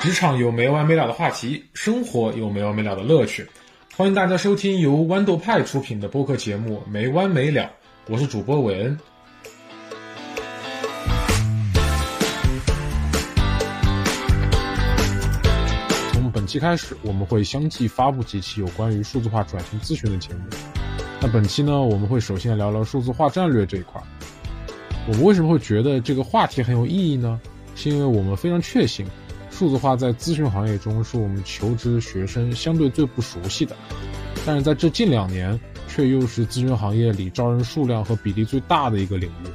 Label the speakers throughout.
Speaker 1: 职场有没完没了的话题，生活有没完没了的乐趣。欢迎大家收听由豌豆派出品的播客节目《没完没了》，我是主播韦恩。从本期开始，我们会相继发布几期有关于数字化转型咨询的节目。那本期呢，我们会首先聊聊数字化战略这一块。我们为什么会觉得这个话题很有意义呢？是因为我们非常确信，数字化在咨询行业中是我们求职学生相对最不熟悉的，但是在这近两年，却又是咨询行业里招人数量和比例最大的一个领域。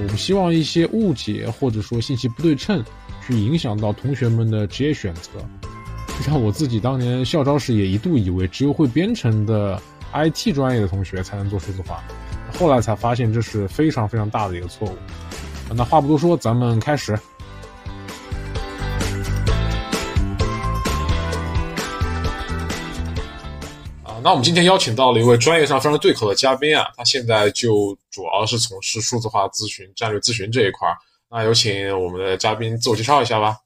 Speaker 1: 我们希望一些误解或者说信息不对称，去影响到同学们的职业选择。就像我自己当年校招时也一度以为，只有会编程的 IT 专业的同学才能做数字化，后来才发现这是非常非常大的一个错误。那话不多说，咱们开始。那我们今天邀请到了一位专业上非常对口的嘉宾啊，他现在就主要是从事数字化咨询、战略咨询这一块儿。那有请我们的嘉宾自我介绍一下吧。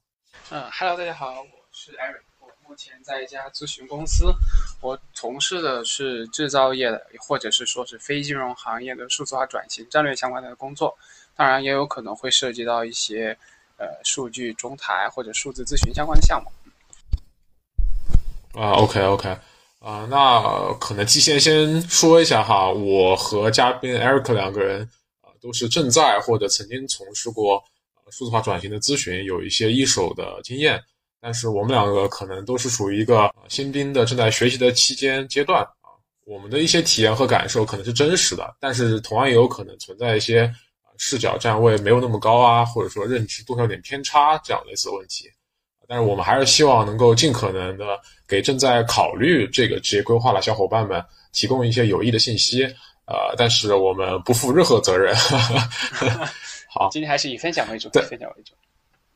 Speaker 2: 嗯，Hello，大家好，我是 Eric，我目前在一家咨询公司，我从事的是制造业的，或者是说是非金融行业的数字化转型战略相关的工作，当然也有可能会涉及到一些呃数据中台或者数字咨询相关的项目。
Speaker 1: 啊，OK，OK。啊，那可能提前先说一下哈，我和嘉宾 Eric 两个人啊，都是正在或者曾经从事过数字化转型的咨询，有一些一手的经验。但是我们两个可能都是属于一个新兵的正在学习的期间阶段啊，我们的一些体验和感受可能是真实的，但是同样也有可能存在一些视角站位没有那么高啊，或者说认知多少有点偏差这样类似的问题。但是我们还是希望能够尽可能的给正在考虑这个职业规划的小伙伴们提供一些有益的信息，呃，但是我们不负任何责任。好，
Speaker 2: 今天还是以分享为主，对，分享为主。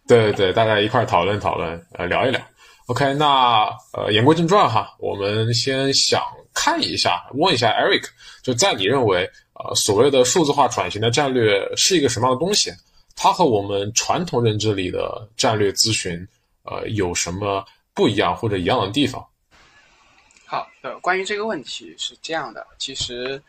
Speaker 1: 对对，大家一块讨论讨论，呃，聊一聊。OK，那呃，言归正传哈，我们先想看一下，问一下 Eric，就在你认为，呃，所谓的数字化转型的战略是一个什么样的东西？它和我们传统认知里的战略咨询。呃，有什么不一样或者一样的地方？
Speaker 2: 好，的，关于这个问题是这样的，其实，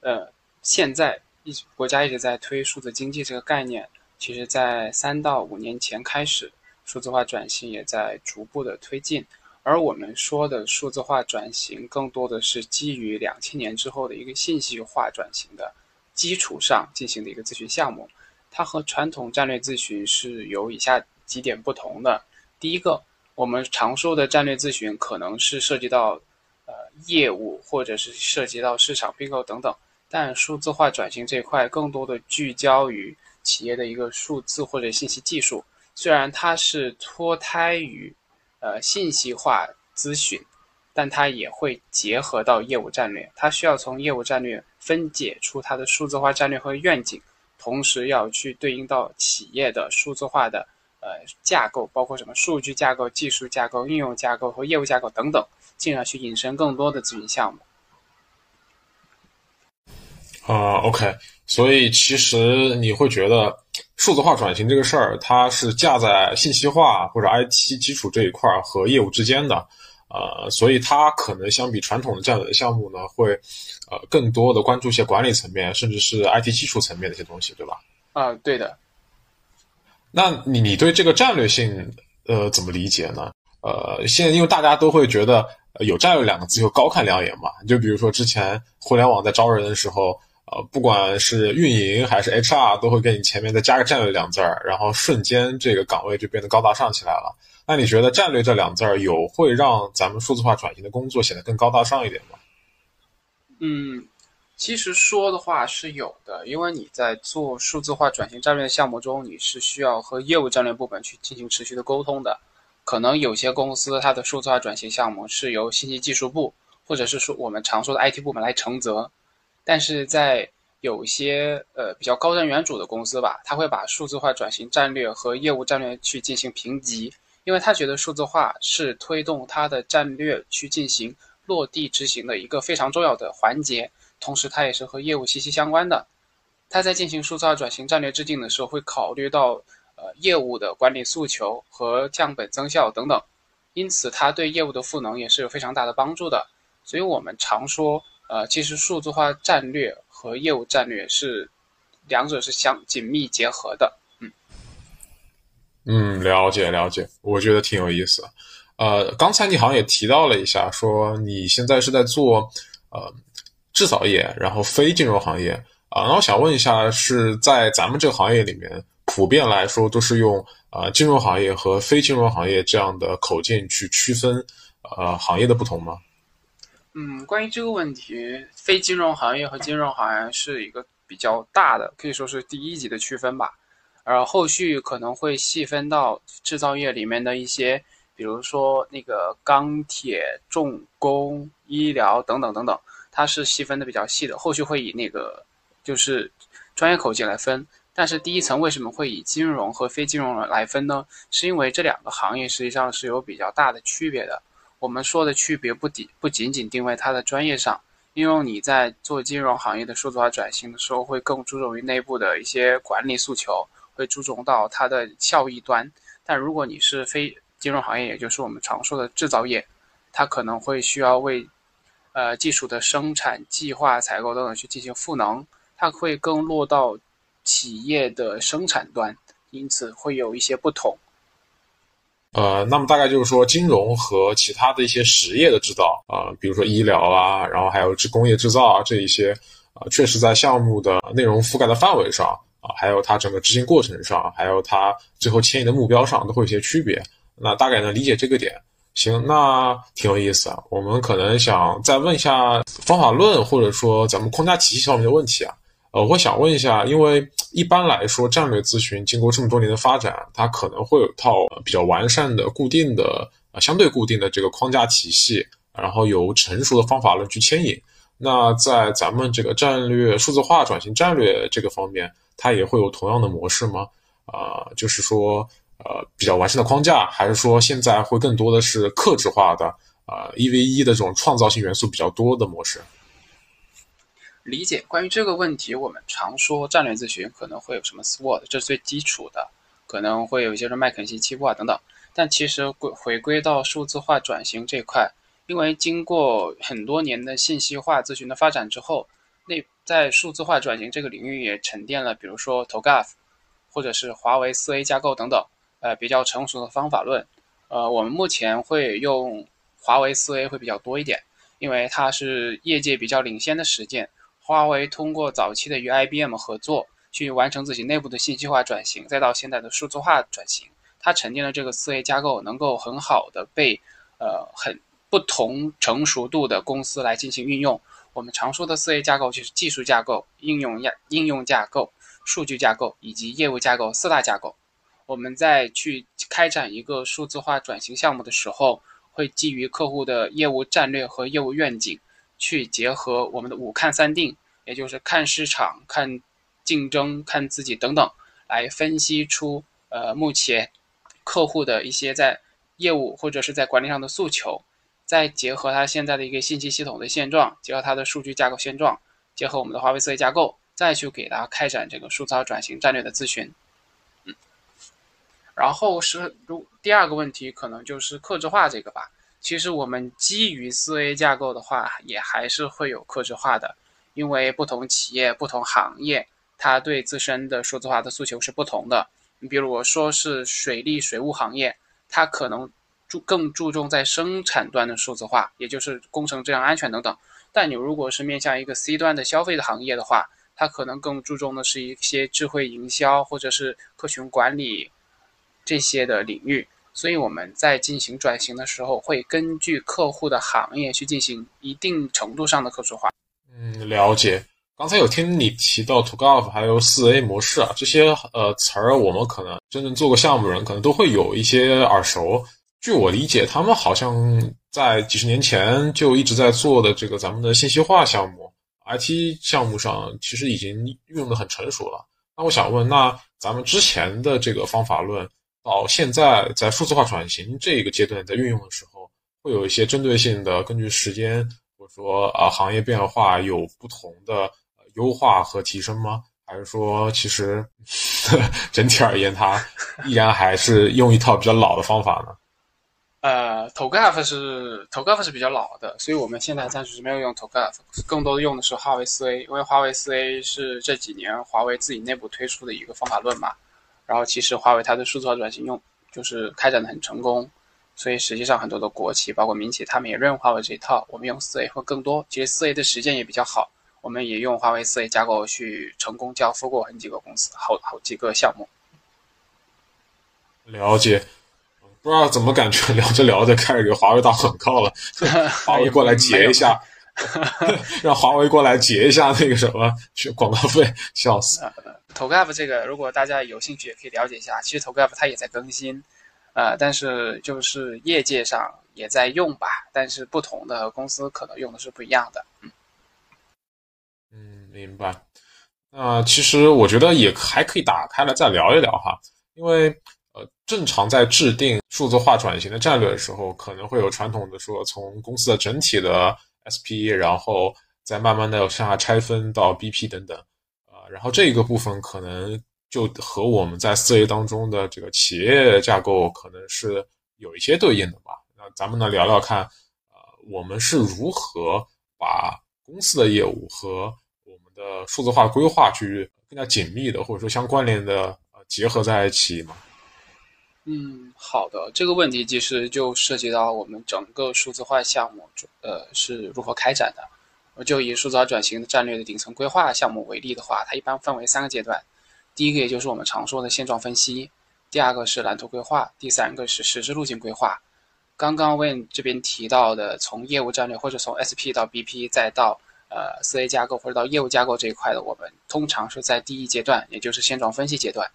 Speaker 2: 呃，现在一国家一直在推数字经济这个概念，其实，在三到五年前开始，数字化转型也在逐步的推进。而我们说的数字化转型，更多的是基于两千年之后的一个信息化转型的基础上进行的一个咨询项目。它和传统战略咨询是有以下几点不同的。第一个，我们常说的战略咨询可能是涉及到，呃，业务或者是涉及到市场并购等等，但数字化转型这块更多的聚焦于企业的一个数字或者信息技术。虽然它是脱胎于，呃，信息化咨询，但它也会结合到业务战略。它需要从业务战略分解出它的数字化战略和愿景，同时要去对应到企业的数字化的。呃，架构包括什么数据架构、技术架构、应用架构和业务架构等等，进而去引申更多的咨询项目。
Speaker 1: 啊，OK，所以其实你会觉得数字化转型这个事儿，它是架在信息化或者 IT 基础这一块儿和业务之间的，呃，所以它可能相比传统的这样的项目呢，会呃更多的关注一些管理层面，甚至是 IT 基础层面的一些东西，对吧？
Speaker 2: 啊，对的。
Speaker 1: 那你你对这个战略性呃怎么理解呢？呃，现在因为大家都会觉得有战略两个字就高看两眼嘛。就比如说之前互联网在招人的时候，呃，不管是运营还是 HR，都会给你前面再加个战略两字儿，然后瞬间这个岗位就变得高大上起来了。那你觉得战略这两字儿有会让咱们数字化转型的工作显得更高大上一点吗？
Speaker 2: 嗯。其实说的话是有的，因为你在做数字化转型战略项目中，你是需要和业务战略部门去进行持续的沟通的。可能有些公司它的数字化转型项目是由信息技术部，或者是说我们常说的 IT 部门来承责，但是在有些呃比较高瞻远瞩的公司吧，他会把数字化转型战略和业务战略去进行评级，因为他觉得数字化是推动他的战略去进行落地执行的一个非常重要的环节。同时，它也是和业务息息相关的。它在进行数字化转型战略制定的时候，会考虑到呃业务的管理诉求和降本增效等等，因此它对业务的赋能也是有非常大的帮助的。所以我们常说，呃，其实数字化战略和业务战略是两者是相紧密结合的。嗯
Speaker 1: 嗯，了解了解，我觉得挺有意思。呃，刚才你好像也提到了一下，说你现在是在做呃制造业，然后非金融行业啊。那我想问一下，是在咱们这个行业里面，普遍来说都是用啊金融行业和非金融行业这样的口径去区分呃行业的不同吗？
Speaker 2: 嗯，关于这个问题，非金融行业和金融行业是一个比较大的，可以说是第一级的区分吧。而后续可能会细分到制造业里面的一些。比如说那个钢铁、重工、医疗等等等等，它是细分的比较细的。后续会以那个就是专业口径来分。但是第一层为什么会以金融和非金融来分呢？是因为这两个行业实际上是有比较大的区别的。我们说的区别不仅不仅仅定位它的专业上，因为你在做金融行业的数字化转型的时候，会更注重于内部的一些管理诉求，会注重到它的效益端。但如果你是非金融行业，也就是我们常说的制造业，它可能会需要为，呃，技术的生产、计划、采购等等去进行赋能，它会更落到企业的生产端，因此会有一些不同。
Speaker 1: 呃，那么大概就是说，金融和其他的一些实业的制造啊，比如说医疗啊，然后还有制工业制造啊这一些，啊，确实在项目的内容覆盖的范围上啊，还有它整个执行过程上，还有它最后迁移的目标上，都会有些区别。那大概能理解这个点，行，那挺有意思啊。我们可能想再问一下方法论，或者说咱们框架体系方面的问题啊。呃，我想问一下，因为一般来说，战略咨询经过这么多年的发展，它可能会有套比较完善的、固定的、呃相对固定的这个框架体系，然后有成熟的方法论去牵引。那在咱们这个战略数字化转型战略这个方面，它也会有同样的模式吗？啊，就是说。呃，比较完善的框架，还是说现在会更多的是克制化的，呃，一 v 一的这种创造性元素比较多的模式？
Speaker 2: 理解。关于这个问题，我们常说战略咨询可能会有什么 SWOT，这是最基础的，可能会有一些是麦肯锡七步啊等等。但其实归回归到数字化转型这块，因为经过很多年的信息化咨询的发展之后，那在数字化转型这个领域也沉淀了，比如说 TOGAF，或者是华为四 A 架构等等。呃，比较成熟的方法论，呃，我们目前会用华为四 A 会比较多一点，因为它是业界比较领先的实践。华为通过早期的与 IBM 合作，去完成自己内部的信息化转型，再到现在的数字化转型，它沉淀的这个四 A 架构能够很好的被呃很不同成熟度的公司来进行运用。我们常说的四 A 架构就是技术架构、应用架应用架构、数据架构以及业务架构四大架构。我们在去开展一个数字化转型项目的时候，会基于客户的业务战略和业务愿景，去结合我们的五看三定，也就是看市场、看竞争、看自己等等，来分析出呃目前客户的一些在业务或者是在管理上的诉求，再结合他现在的一个信息系统的现状，结合他的数据架构现状，结合我们的华为思维架构，再去给他开展这个数字化转型战略的咨询。然后是如第二个问题，可能就是克制化这个吧。其实我们基于四 A 架构的话，也还是会有克制化的，因为不同企业、不同行业，它对自身的数字化的诉求是不同的。你比如我说是水利水务行业，它可能注更注重在生产端的数字化，也就是工程质量安全等等。但你如果是面向一个 C 端的消费的行业的话，它可能更注重的是一些智慧营销或者是客群管理。这些的领域，所以我们在进行转型的时候，会根据客户的行业去进行一定程度上的客制化。
Speaker 1: 嗯，了解。刚才有听你提到 To Golf 还有四 A 模式啊，这些呃词儿，我们可能真正做过项目人，可能都会有一些耳熟。据我理解，他们好像在几十年前就一直在做的这个咱们的信息化项目、IT 项目上，其实已经运用的很成熟了。那我想问，那咱们之前的这个方法论？到现在，在数字化转型这个阶段，在运用的时候，会有一些针对性的，根据时间或者说啊行业变化有不同的优化和提升吗？还是说其实整体而言，它依然还是用一套比较老的方法呢？
Speaker 2: 呃，TOGAF 是 TOGAF 是比较老的，所以我们现在暂时是没有用 TOGAF，更多的用的是华为四 A，因为华为四 A 是这几年华为自己内部推出的一个方法论嘛。然后其实华为它的数字化转型用就是开展的很成功，所以实际上很多的国企包括民企他们也认华为这一套，我们用四 A 会更多。其实四 A 的实践也比较好，我们也用华为四 A 架构去成功交付过很几个公司，好好几个项目。
Speaker 1: 了解。不知道怎么感觉聊着聊着开始给华为打广告了，华为过来截一下，让华为过来结一下那个什么广告费，笑死。
Speaker 2: TOGAF 这个如果大家有兴趣也可以了解一下，其实 TOGAF 它也在更新，呃，但是就是业界上也在用吧，但是不同的公司可能用的是不一样的。嗯，
Speaker 1: 嗯，明白。那其实我觉得也还可以打开了再聊一聊哈，因为。呃，正常在制定数字化转型的战略的时候，可能会有传统的说，从公司的整体的 SP，然后再慢慢的向下拆分到 BP 等等，啊，然后这个部分可能就和我们在四 A 当中的这个企业架构可能是有一些对应的吧。那咱们呢聊聊看，呃，我们是如何把公司的业务和我们的数字化规划去更加紧密的或者说相关联的呃结合在一起嘛？
Speaker 2: 嗯，好的，这个问题其实就涉及到我们整个数字化项目，呃，是如何开展的。我就以数字化转型战略的顶层规划项目为例的话，它一般分为三个阶段。第一个也就是我们常说的现状分析，第二个是蓝图规划，第三个是实施路径规划。刚刚问这边提到的，从业务战略或者从 SP 到 BP 再到呃四 A 架构或者到业务架构这一块的，我们通常是在第一阶段，也就是现状分析阶段。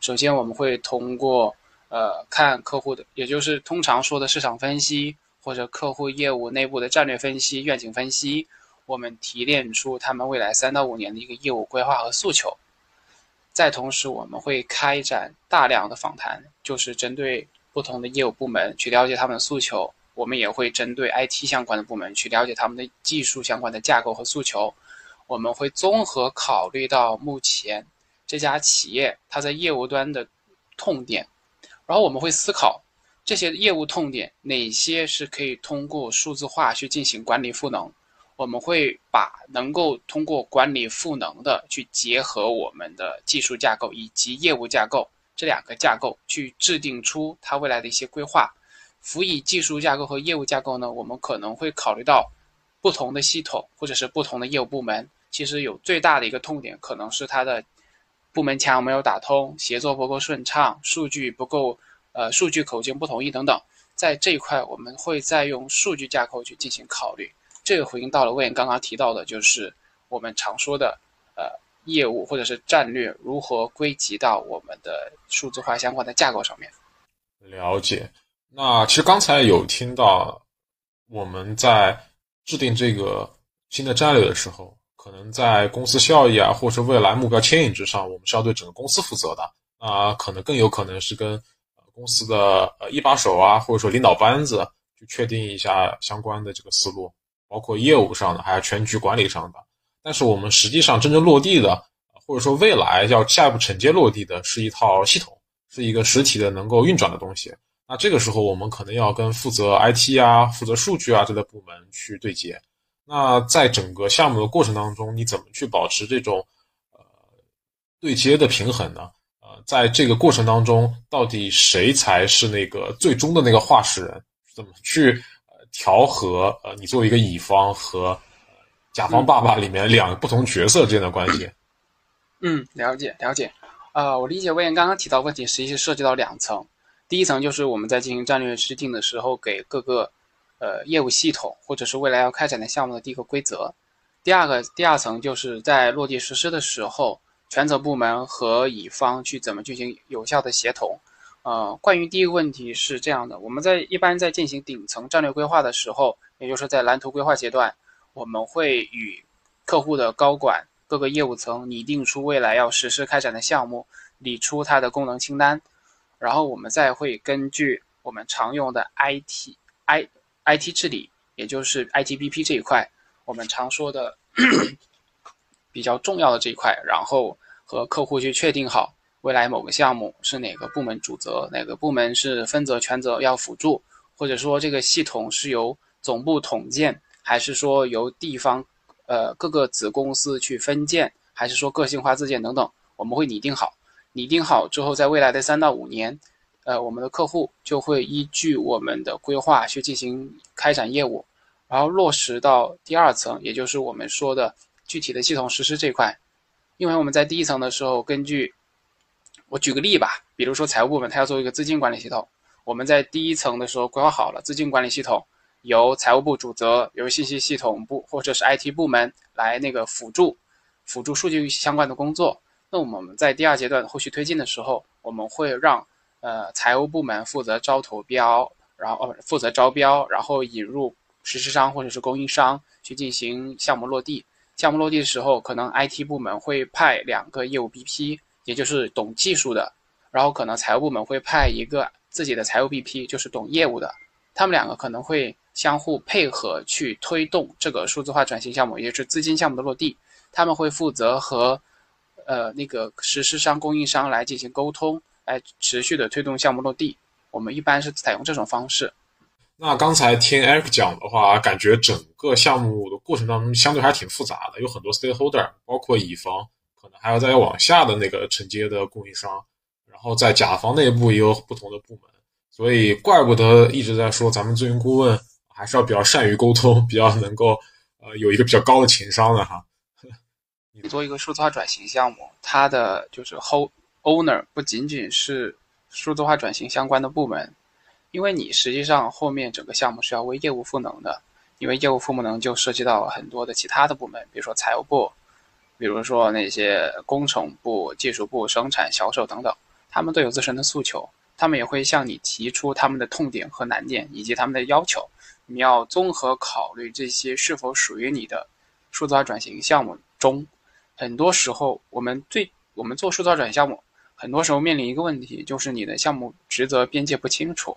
Speaker 2: 首先我们会通过呃，看客户的，也就是通常说的市场分析，或者客户业务内部的战略分析、愿景分析，我们提炼出他们未来三到五年的一个业务规划和诉求。再同时，我们会开展大量的访谈，就是针对不同的业务部门去了解他们的诉求。我们也会针对 IT 相关的部门去了解他们的技术相关的架构和诉求。我们会综合考虑到目前这家企业它在业务端的痛点。然后我们会思考这些业务痛点哪些是可以通过数字化去进行管理赋能。我们会把能够通过管理赋能的去结合我们的技术架构以及业务架构这两个架构去制定出它未来的一些规划。辅以技术架构和业务架构呢，我们可能会考虑到不同的系统或者是不同的业务部门，其实有最大的一个痛点可能是它的。部门墙没有打通，协作不够顺畅，数据不够，呃，数据口径不统一等等，在这一块我们会再用数据架构去进行考虑。这个回应到了魏刚刚提到的，就是我们常说的，呃，业务或者是战略如何归集到我们的数字化相关的架构上面。
Speaker 1: 了解。那其实刚才有听到我们在制定这个新的战略的时候。可能在公司效益啊，或者是未来目标牵引之上，我们是要对整个公司负责的啊。可能更有可能是跟公司的呃一把手啊，或者说领导班子去确定一下相关的这个思路，包括业务上的，还有全局管理上的。但是我们实际上真正落地的，或者说未来要下一步承接落地的，是一套系统，是一个实体的能够运转的东西。那这个时候，我们可能要跟负责 IT 啊、负责数据啊这类部门去对接。那在整个项目的过程当中，你怎么去保持这种呃对接的平衡呢？呃，在这个过程当中，到底谁才是那个最终的那个话事人？怎么去呃调和呃你作为一个乙方和甲方爸爸里面两个不同角色之间的关系？
Speaker 2: 嗯，了解了解。呃，我理解魏岩刚刚提到问题，实际是涉及到两层。第一层就是我们在进行战略制定的时候，给各个。呃，业务系统或者是未来要开展的项目的第一个规则，第二个第二层就是在落地实施的时候，权责部门和乙方去怎么进行有效的协同。呃，关于第一个问题是这样的，我们在一般在进行顶层战略规划的时候，也就是在蓝图规划阶段，我们会与客户的高管各个业务层拟定出未来要实施开展的项目，理出它的功能清单，然后我们再会根据我们常用的 IT I。IT 治理，也就是 ITBP 这一块，我们常说的 比较重要的这一块，然后和客户去确定好未来某个项目是哪个部门主责，哪个部门是分责全责要辅助，或者说这个系统是由总部统建，还是说由地方呃各个子公司去分建，还是说个性化自建等等，我们会拟定好。拟定好之后，在未来的三到五年，呃，我们的客户就会依据我们的规划去进行开展业务，然后落实到第二层，也就是我们说的具体的系统实施这块。因为我们在第一层的时候，根据我举个例吧，比如说财务部门，它要做一个资金管理系统，我们在第一层的时候规划好了资金管理系统，由财务部主责，由信息系统部或者是 IT 部门来那个辅助，辅助数据相关的工作。那我们在第二阶段后续推进的时候，我们会让呃财务部门负责招投标，然后呃负责招标，然后引入实施商或者是供应商去进行项目落地。项目落地的时候，可能 IT 部门会派两个业务 BP，也就是懂技术的，然后可能财务部门会派一个自己的财务 BP，就是懂业务的。他们两个可能会相互配合去推动这个数字化转型项目，也就是资金项目的落地。他们会负责和呃，那个实施商、供应商来进行沟通，来持续的推动项目落地。我们一般是采用这种方式。
Speaker 1: 那刚才听 Eric 讲的话，感觉整个项目的过程当中相对还挺复杂的，有很多 stakeholder，包括乙方，可能还要再往下的那个承接的供应商，然后在甲方内部也有不同的部门，所以怪不得一直在说咱们咨询顾问还是要比较善于沟通，比较能够呃有一个比较高的情商的哈。
Speaker 2: 你做一个数字化转型项目，它的就是 hold owner 不仅仅是数字化转型相关的部门，因为你实际上后面整个项目是要为业务赋能的，因为业务赋能就涉及到很多的其他的部门，比如说财务部，比如说那些工程部、技术部、生产、销售等等，他们都有自身的诉求，他们也会向你提出他们的痛点和难点以及他们的要求，你要综合考虑这些是否属于你的数字化转型项目中。很多时候，我们最我们做数字化转型项目，很多时候面临一个问题，就是你的项目职责边界不清楚。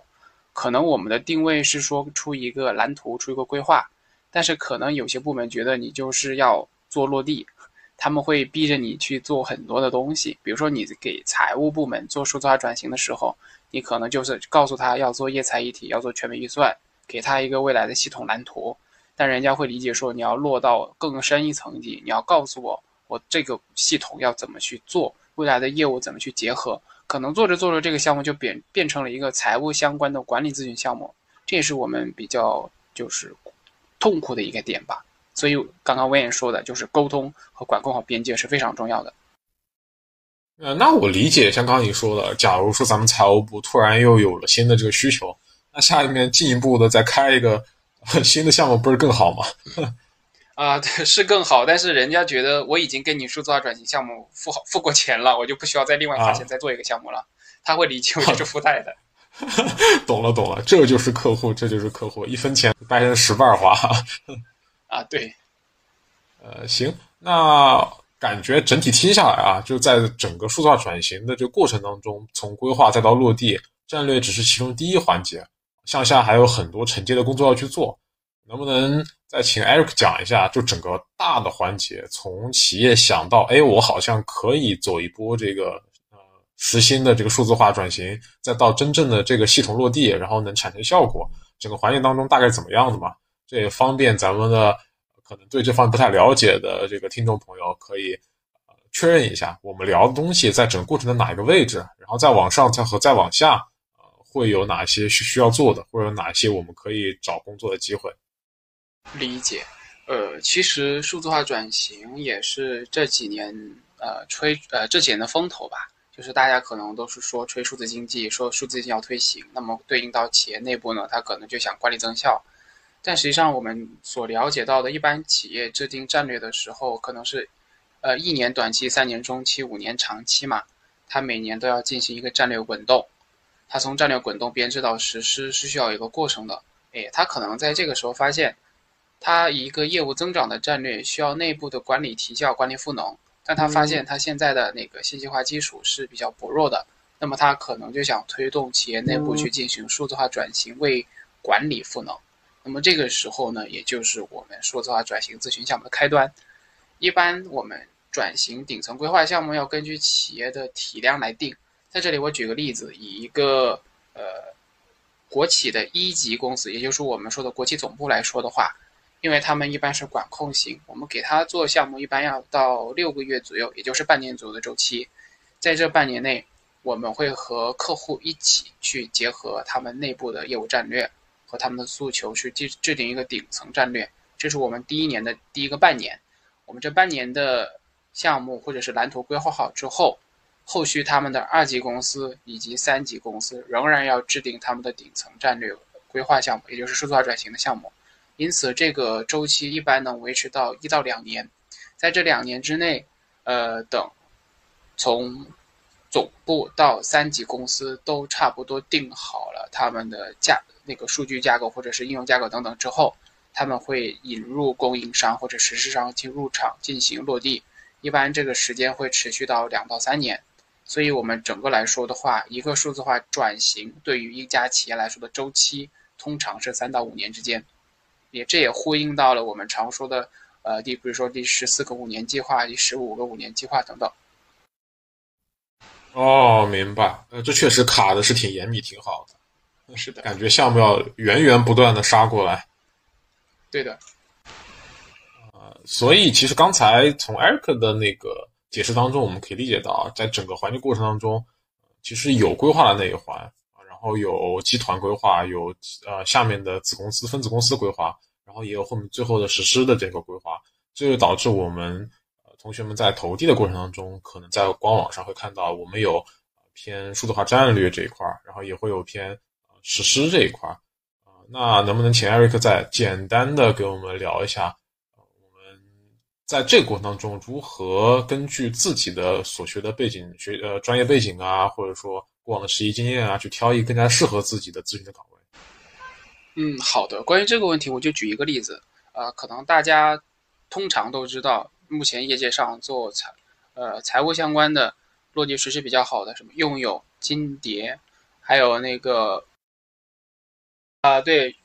Speaker 2: 可能我们的定位是说出一个蓝图，出一个规划，但是可能有些部门觉得你就是要做落地，他们会逼着你去做很多的东西。比如说，你给财务部门做数字化转型的时候，你可能就是告诉他要做业财一体，要做全面预算，给他一个未来的系统蓝图，但人家会理解说你要落到更深一层级，你要告诉我。我这个系统要怎么去做？未来的业务怎么去结合？可能做着做着，这个项目就变变成了一个财务相关的管理咨询项目，这也是我们比较就是痛苦的一个点吧。所以刚刚我也说的，就是沟通和管控好边界是非常重要的。
Speaker 1: 呃，那我理解，像刚刚你说的，假如说咱们财务部突然又有了新的这个需求，那下面进一步的再开一个 新的项目，不是更好吗？
Speaker 2: 啊，对，是更好，但是人家觉得我已经跟你数字化转型项目付好付过钱了，我就不需要再另外花钱再做一个项目了。他会理解我就 是附带的。
Speaker 1: 懂了，懂了，这就是客户，这就是客户，一分钱掰成十瓣花。
Speaker 2: 啊，对。
Speaker 1: 呃，行，那感觉整体听下来啊，就在整个数字化转型的这个过程当中，从规划再到落地，战略只是其中第一环节，向下还有很多承接的工作要去做。能不能再请 Eric 讲一下，就整个大的环节，从企业想到，哎，我好像可以走一波这个呃实心的这个数字化转型，再到真正的这个系统落地，然后能产生效果，整个环节当中大概怎么样的嘛？这也方便咱们的可能对这方面不太了解的这个听众朋友可以呃确认一下，我们聊的东西在整个过程的哪一个位置，然后再往上再和再往下，呃，会有哪些需需要做的，或者哪些我们可以找工作的机会。
Speaker 2: 理解，呃，其实数字化转型也是这几年呃吹呃这几年的风头吧。就是大家可能都是说吹数字经济，说数字经济要推行，那么对应到企业内部呢，他可能就想管理增效。但实际上我们所了解到的，一般企业制定战略的时候，可能是呃一年短期、三年中期、五年长期嘛，它每年都要进行一个战略滚动。它从战略滚动编制到实施是需要一个过程的。诶，它可能在这个时候发现。他一个业务增长的战略需要内部的管理提效、管理赋能，但他发现他现在的那个信息化基础是比较薄弱的，那么他可能就想推动企业内部去进行数字化转型，为管理赋能。那么这个时候呢，也就是我们数字化转型咨询项目的开端。一般我们转型顶层规划项目要根据企业的体量来定。在这里，我举个例子，以一个呃国企的一级公司，也就是我们说的国企总部来说的话，因为他们一般是管控型，我们给他做项目一般要到六个月左右，也就是半年左右的周期。在这半年内，我们会和客户一起去结合他们内部的业务战略和他们的诉求，去制制定一个顶层战略。这是我们第一年的第一个半年。我们这半年的项目或者是蓝图规划好之后，后续他们的二级公司以及三级公司仍然要制定他们的顶层战略规划项目，也就是数字化转型的项目。因此，这个周期一般能维持到一到两年。在这两年之内，呃，等从总部到三级公司都差不多定好了他们的架那个数据架构或者是应用架构等等之后，他们会引入供应商或者实施商进入场进行落地。一般这个时间会持续到两到三年。所以，我们整个来说的话，一个数字化转型对于一家企业来说的周期通常是三到五年之间。也这也呼应到了我们常说的，呃，第比如说第十四个五年计划、第十五个五年计划等等。
Speaker 1: 哦，明白。呃，这确实卡的是挺严密、挺好
Speaker 2: 的。是的，
Speaker 1: 感觉项目要源源不断的杀过来。
Speaker 2: 对的。
Speaker 1: 呃，所以其实刚才从 Eric 的那个解释当中，我们可以理解到，在整个环境过程当中，其实有规划的那一环。然后有集团规划，有呃下面的子公司、分子公司规划，然后也有后面最后的实施的这个规划，这就导致我们呃同学们在投递的过程当中，可能在官网上会看到我们有偏数字化战略这一块儿，然后也会有偏实施这一块儿。那能不能请艾瑞克再简单的给我们聊一下，我们在这个过程当中如何根据自己的所学的背景、学呃专业背景啊，或者说。过往的实习经验啊，去挑一个更加适合自己的咨询的岗位。
Speaker 2: 嗯，好的。关于这个问题，我就举一个例子。呃，可能大家通常都知道，目前业界上做财呃财务相关的落地实施比较好的，什么用友、金蝶，还有那个啊对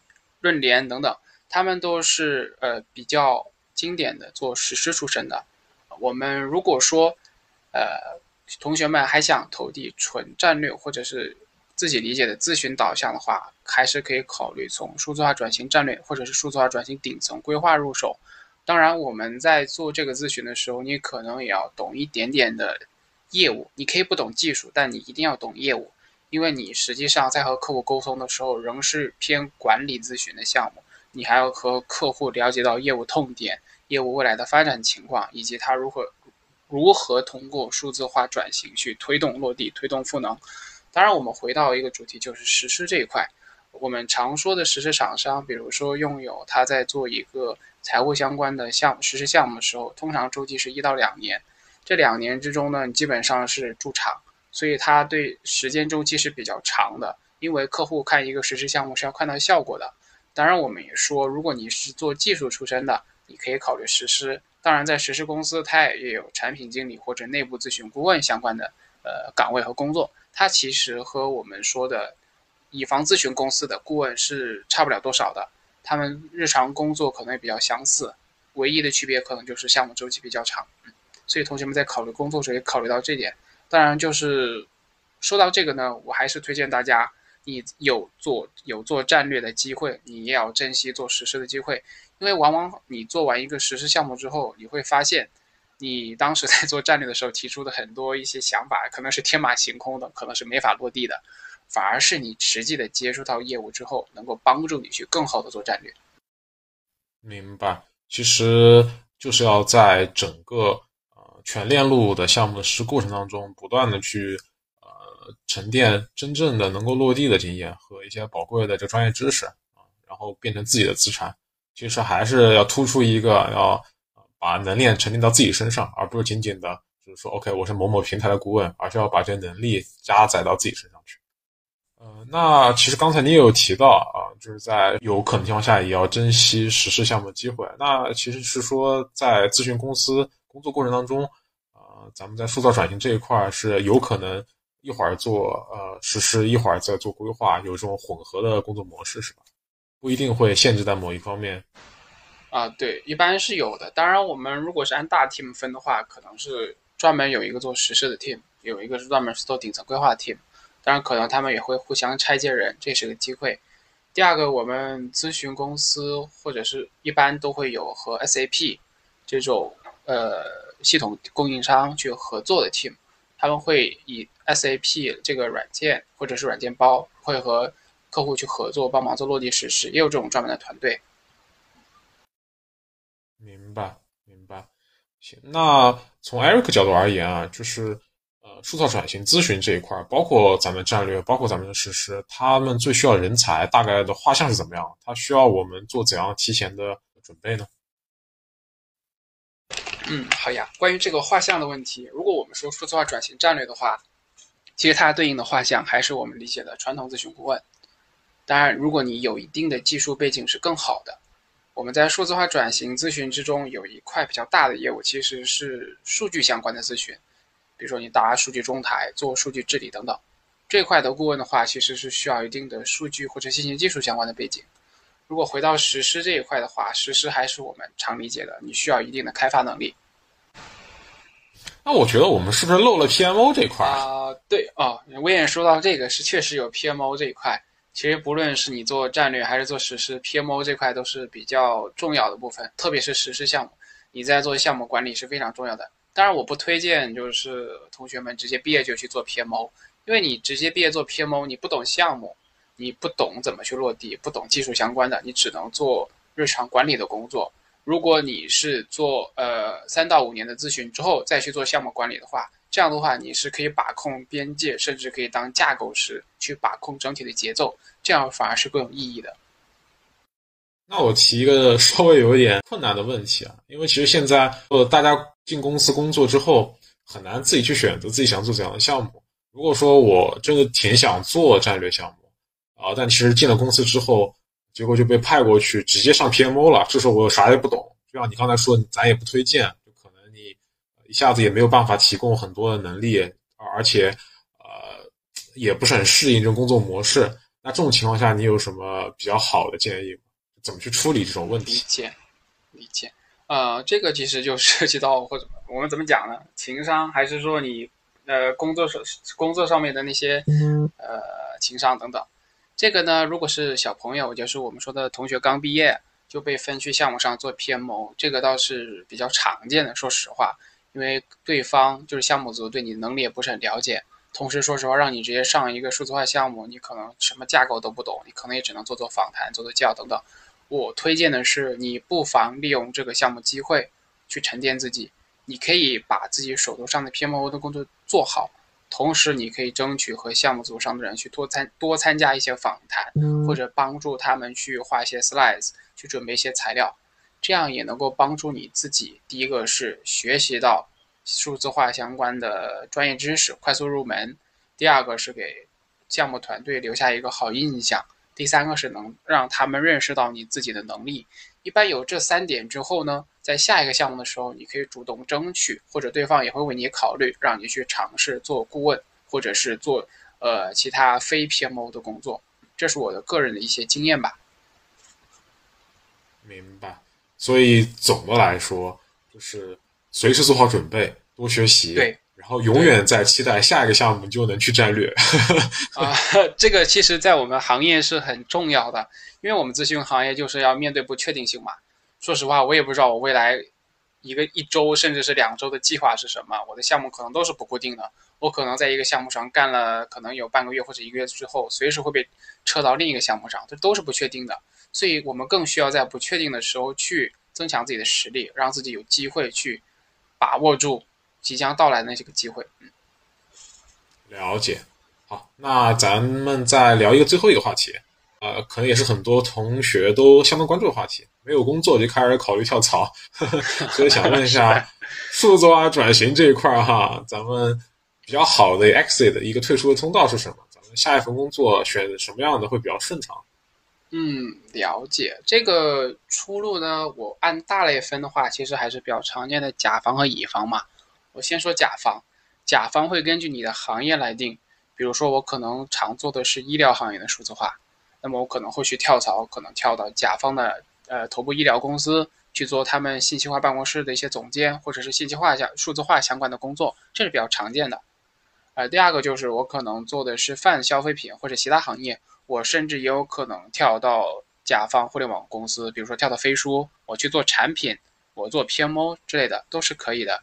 Speaker 2: 润联等等，他们都是呃比较经典的做实施出身的。我们如果说呃。同学们还想投递纯战略或者是自己理解的咨询导向的话，还是可以考虑从数字化转型战略或者是数字化转型顶层规划入手。当然，我们在做这个咨询的时候，你可能也要懂一点点的业务。你可以不懂技术，但你一定要懂业务，因为你实际上在和客户沟通的时候，仍是偏管理咨询的项目。你还要和客户了解到业务痛点、业务未来的发展情况，以及他如何。如何通过数字化转型去推动落地、推动赋能？当然，我们回到一个主题，就是实施这一块。我们常说的实施厂商，比如说用友，他在做一个财务相关的项实施项目的时候，通常周期是一到两年。这两年之中呢，你基本上是驻场，所以它对时间周期是比较长的。因为客户看一个实施项目是要看到效果的。当然，我们也说，如果你是做技术出身的，你可以考虑实施。当然，在实施公司，它也有产品经理或者内部咨询顾问相关的呃岗位和工作。它其实和我们说的乙方咨询公司的顾问是差不了多少的。他们日常工作可能也比较相似，唯一的区别可能就是项目周期比较长。所以同学们在考虑工作时也考虑到这点。当然，就是说到这个呢，我还是推荐大家，你有做有做战略的机会，你也要珍惜做实施的机会。因为往往你做完一个实施项目之后，你会发现，你当时在做战略的时候提出的很多一些想法，可能是天马行空的，可能是没法落地的，反而是你实际的接触到业务之后，能够帮助你去更好的做战略。
Speaker 1: 明白，其实就是要在整个呃全链路的项目的实施过程当中，不断的去呃沉淀真正的能够落地的经验和一些宝贵的这专业知识啊，然后变成自己的资产。其实还是要突出一个，要把能力沉淀到自己身上，而不是仅仅的，就是说，OK，我是某某平台的顾问，而是要把这能力加载到自己身上去。呃，那其实刚才你也有提到啊，就是在有可能情况下，也要珍惜实施项目的机会。那其实是说，在咨询公司工作过程当中，呃，咱们在塑造转型这一块是有可能一会儿做呃实施，一会儿在做规划，有这种混合的工作模式，是吧？不一定会限制在某一方面。
Speaker 2: 啊，对，一般是有的。当然，我们如果是按大 team 分的话，可能是专门有一个做实施的 team，有一个是专门是做顶层规划的 team。当然，可能他们也会互相拆接人，这是个机会。第二个，我们咨询公司或者是一般都会有和 SAP 这种呃系统供应商去合作的 team，他们会以 SAP 这个软件或者是软件包会和客户去合作，帮忙做落地实施，也有这种专门的团队。
Speaker 1: 明白，明白。行，那从 Eric 角度而言啊，就是呃，数字化转型咨询这一块，包括咱们战略，包括咱们的实施，他们最需要人才，大概的画像是怎么样？他需要我们做怎样提前的准备呢？
Speaker 2: 嗯，好呀。关于这个画像的问题，如果我们说数字化转型战略的话，其实它对应的画像还是我们理解的传统咨询顾问。当然，如果你有一定的技术背景是更好的。我们在数字化转型咨询之中有一块比较大的业务，其实是数据相关的咨询，比如说你搭数据中台、做数据治理等等。这块的顾问的话，其实是需要一定的数据或者信息技术相关的背景。如果回到实施这一块的话，实施还是我们常理解的，你需要一定的开发能力。
Speaker 1: 那我觉得我们是不是漏了 PMO 这块
Speaker 2: 啊？对哦，威廉说到这个是确实有 PMO 这一块。其实不论是你做战略还是做实施，PMO 这块都是比较重要的部分，特别是实施项目，你在做项目管理是非常重要的。当然，我不推荐就是同学们直接毕业就去做 PMO，因为你直接毕业做 PMO，你不懂项目，你不懂怎么去落地，不懂技术相关的，你只能做日常管理的工作。如果你是做呃三到五年的咨询之后再去做项目管理的话，这样的话，你是可以把控边界，甚至可以当架构师去把控整体的节奏，这样反而是更有意义的。
Speaker 1: 那我提一个稍微有一点困难的问题啊，因为其实现在呃，大家进公司工作之后，很难自己去选择自己想做怎样的项目。如果说我真的挺想做战略项目啊，但其实进了公司之后，结果就被派过去直接上 PMO 了，这时候我啥也不懂。就像你刚才说，咱也不推荐。一下子也没有办法提供很多的能力，而且，呃，也不是很适应这种工作模式。那这种情况下，你有什么比较好的建议？怎么去处理这种问题？
Speaker 2: 理解，理解。呃，这个其实就涉及到或者我们怎么讲呢？情商，还是说你呃工作上工作上面的那些呃情商等等？这个呢，如果是小朋友，就是我们说的同学刚毕业就被分去项目上做 PMO，这个倒是比较常见的。说实话。因为对方就是项目组对你能力也不是很了解，同时说实话，让你直接上一个数字化项目，你可能什么架构都不懂，你可能也只能做做访谈、做做教等等。我推荐的是，你不妨利用这个项目机会去沉淀自己，你可以把自己手头上的 PMO 的工作做好，同时你可以争取和项目组上的人去多参多参加一些访谈，或者帮助他们去画一些 slides，去准备一些材料。这样也能够帮助你自己。第一个是学习到数字化相关的专业知识，快速入门；第二个是给项目团队留下一个好印象；第三个是能让他们认识到你自己的能力。一般有这三点之后呢，在下一个项目的时候，你可以主动争取，或者对方也会为你考虑，让你去尝试做顾问，或者是做呃其他非 PMO 的工作。这是我的个人的一些经验吧。
Speaker 1: 明白。所以总的来说，就是随时做好准备，多学习，
Speaker 2: 对，
Speaker 1: 然后永远在期待下一个项目就能去战略。
Speaker 2: 啊，这个其实，在我们行业是很重要的，因为我们咨询行业就是要面对不确定性嘛。说实话，我也不知道我未来一个一周甚至是两周的计划是什么，我的项目可能都是不固定的。我可能在一个项目上干了，可能有半个月或者一个月之后，随时会被撤到另一个项目上，这都是不确定的。所以我们更需要在不确定的时候去增强自己的实力，让自己有机会去把握住即将到来的那些个机会。嗯，
Speaker 1: 了解。好，那咱们再聊一个最后一个话题，呃，可能也是很多同学都相当关注的话题。没有工作就开始考虑跳槽，呵 呵所以想问一下，数字化转型这一块儿哈，咱们比较好的 exit 的一个退出的通道是什么？咱们下一份工作选什么样的会比较顺畅？
Speaker 2: 嗯，了解这个出路呢。我按大类分的话，其实还是比较常见的甲方和乙方嘛。我先说甲方，甲方会根据你的行业来定。比如说，我可能常做的是医疗行业的数字化，那么我可能会去跳槽，可能跳到甲方的呃头部医疗公司去做他们信息化办公室的一些总监，或者是信息化相数字化相关的工作，这是比较常见的。呃，第二个就是我可能做的是泛消费品或者其他行业，我甚至也有可能跳到甲方互联网公司，比如说跳到飞书，我去做产品，我做 PMO 之类的都是可以的。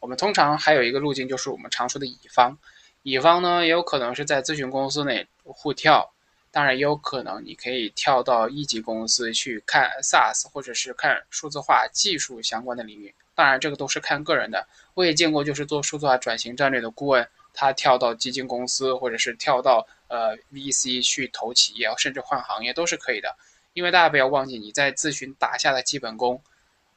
Speaker 2: 我们通常还有一个路径，就是我们常说的乙方，乙方呢也有可能是在咨询公司内互跳。当然也有可能，你可以跳到一级公司去看 SaaS，或者是看数字化技术相关的领域。当然，这个都是看个人的。我也见过，就是做数字化转型战略的顾问，他跳到基金公司，或者是跳到呃 VC 去投企业，甚至换行业都是可以的。因为大家不要忘记，你在咨询打下的基本功，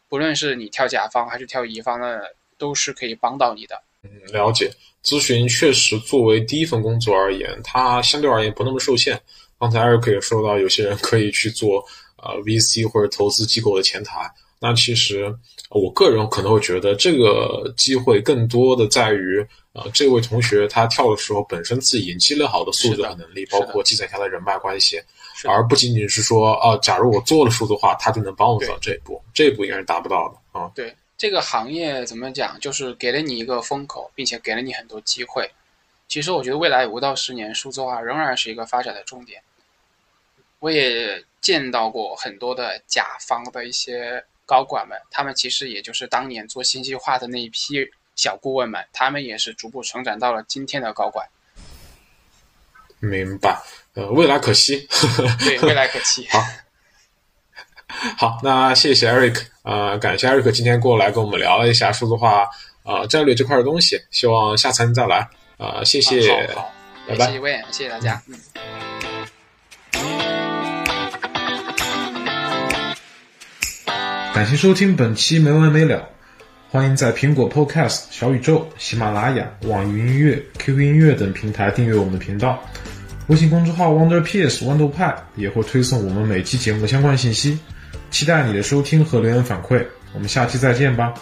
Speaker 2: 不论是你跳甲方还是跳乙方的，都是可以帮到你的。
Speaker 1: 嗯，了解。咨询确实作为第一份工作而言，它相对而言不那么受限。刚才艾瑞克也说到，有些人可以去做呃 VC 或者投资机构的前台。那其实我个人可能会觉得，这个机会更多的在于，呃，这位同学他跳的时候本身自己已经积累好的素质和能力，包括积攒下的人脉关系，而不仅仅是说，啊，假如我做了数字化，他就能帮我走到这一步，这一步应该是达不到的啊。
Speaker 2: 对这个行业怎么讲，就是给了你一个风口，并且给了你很多机会。其实我觉得未来五到十年，数字化仍然是一个发展的重点。我也见到过很多的甲方的一些高管们，他们其实也就是当年做信息化的那一批小顾问们，他们也是逐步成长到了今天的高管。
Speaker 1: 明白，呃，未来可期。
Speaker 2: 对，未来可期。
Speaker 1: 好，好，那谢谢 Eric，呃，感谢 Eric 今天过来跟我们聊了一下数字化呃战略这块的东西，希望下次能再来啊，谢谢，
Speaker 2: 好，
Speaker 1: 拜拜，
Speaker 2: 谢谢魏，谢谢大家，嗯。
Speaker 1: 感谢收听本期没完没了，欢迎在苹果 Podcast、小宇宙、喜马拉雅、网易云音乐、QQ 音乐等平台订阅我们的频道。微信公众号 Wonder PS 豌豆派也会推送我们每期节目的相关信息。期待你的收听和留言反馈，我们下期再见吧。